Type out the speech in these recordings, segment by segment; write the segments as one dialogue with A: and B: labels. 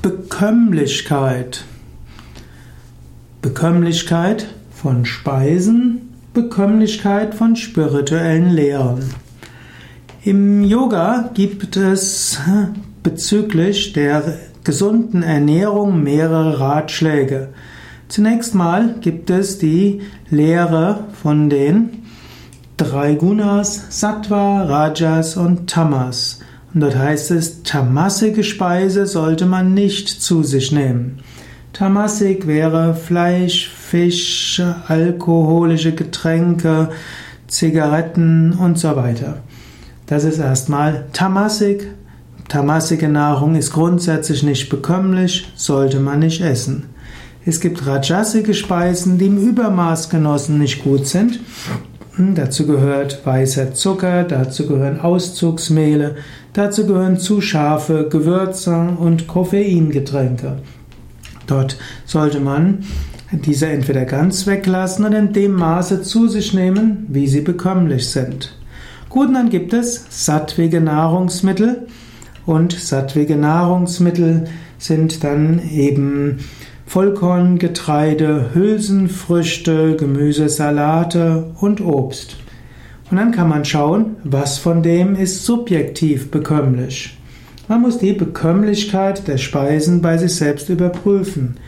A: Bekömmlichkeit. Bekömmlichkeit von Speisen, Bekömmlichkeit von spirituellen Lehren. Im Yoga gibt es bezüglich der gesunden Ernährung mehrere Ratschläge. Zunächst mal gibt es die Lehre von den drei Gunas, Sattva, Rajas und Tamas. Dort heißt es, tamasige Speise sollte man nicht zu sich nehmen. Tamasik wäre Fleisch, Fisch, alkoholische Getränke, Zigaretten und so weiter. Das ist erstmal Tamasik. Tamasige Nahrung ist grundsätzlich nicht bekömmlich, sollte man nicht essen. Es gibt rajasige Speisen, die im Übermaß genossen nicht gut sind. Dazu gehört weißer Zucker, dazu gehören Auszugsmehle, dazu gehören zu scharfe Gewürze und Koffeingetränke. Dort sollte man diese entweder ganz weglassen oder in dem Maße zu sich nehmen, wie sie bekömmlich sind. Gut, und dann gibt es sattwige Nahrungsmittel und sattwige Nahrungsmittel sind dann eben Vollkorn, Getreide, Hülsenfrüchte, Gemüse, Salate und Obst. Und dann kann man schauen, was von dem ist subjektiv bekömmlich. Man muss die Bekömmlichkeit der Speisen bei sich selbst überprüfen.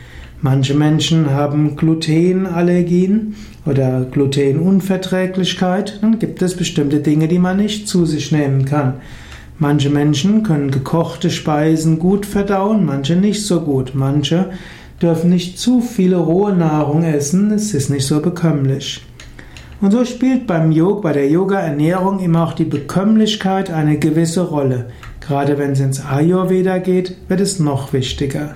A: Manche Menschen haben Glutenallergien oder Glutenunverträglichkeit, dann gibt es bestimmte Dinge, die man nicht zu sich nehmen kann. Manche Menschen können gekochte Speisen gut verdauen, manche nicht so gut. Manche dürfen nicht zu viele rohe Nahrung essen, es ist nicht so bekömmlich. Und so spielt beim Yoga, bei der Yoga-Ernährung immer auch die Bekömmlichkeit eine gewisse Rolle. Gerade wenn es ins Ayurveda geht, wird es noch wichtiger.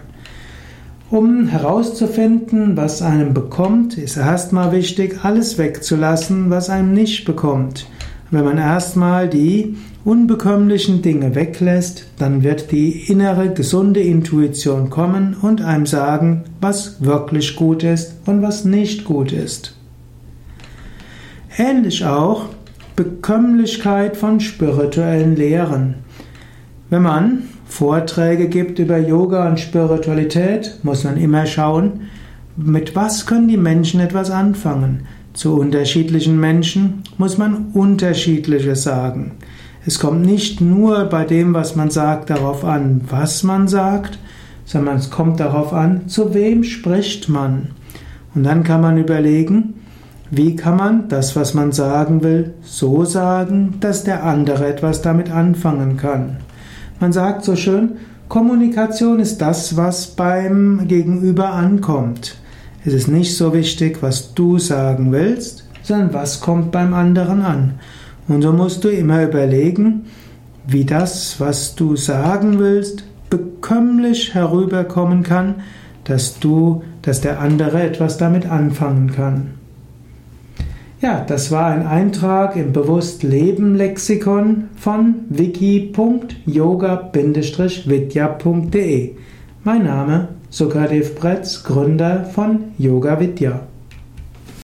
A: Um herauszufinden, was einem bekommt, ist erstmal wichtig, alles wegzulassen, was einem nicht bekommt. Wenn man erstmal die unbekömmlichen Dinge weglässt, dann wird die innere gesunde Intuition kommen und einem sagen, was wirklich gut ist und was nicht gut ist. Ähnlich auch Bekömmlichkeit von spirituellen Lehren. Wenn man Vorträge gibt über Yoga und Spiritualität, muss man immer schauen, mit was können die Menschen etwas anfangen. Zu unterschiedlichen Menschen muss man unterschiedliches sagen. Es kommt nicht nur bei dem, was man sagt, darauf an, was man sagt, sondern es kommt darauf an, zu wem spricht man. Und dann kann man überlegen, wie kann man das, was man sagen will, so sagen, dass der andere etwas damit anfangen kann. Man sagt so schön, Kommunikation ist das, was beim Gegenüber ankommt. Es ist nicht so wichtig, was du sagen willst, sondern was kommt beim anderen an. Und so musst du immer überlegen, wie das, was du sagen willst, bekömmlich herüberkommen kann, dass du, dass der andere etwas damit anfangen kann. Ja, das war ein Eintrag im Bewusst-Leben-Lexikon von wiki.yoga-vidya.de. Mein Name Sukadev Bretz, Gründer von Yoga Vidya.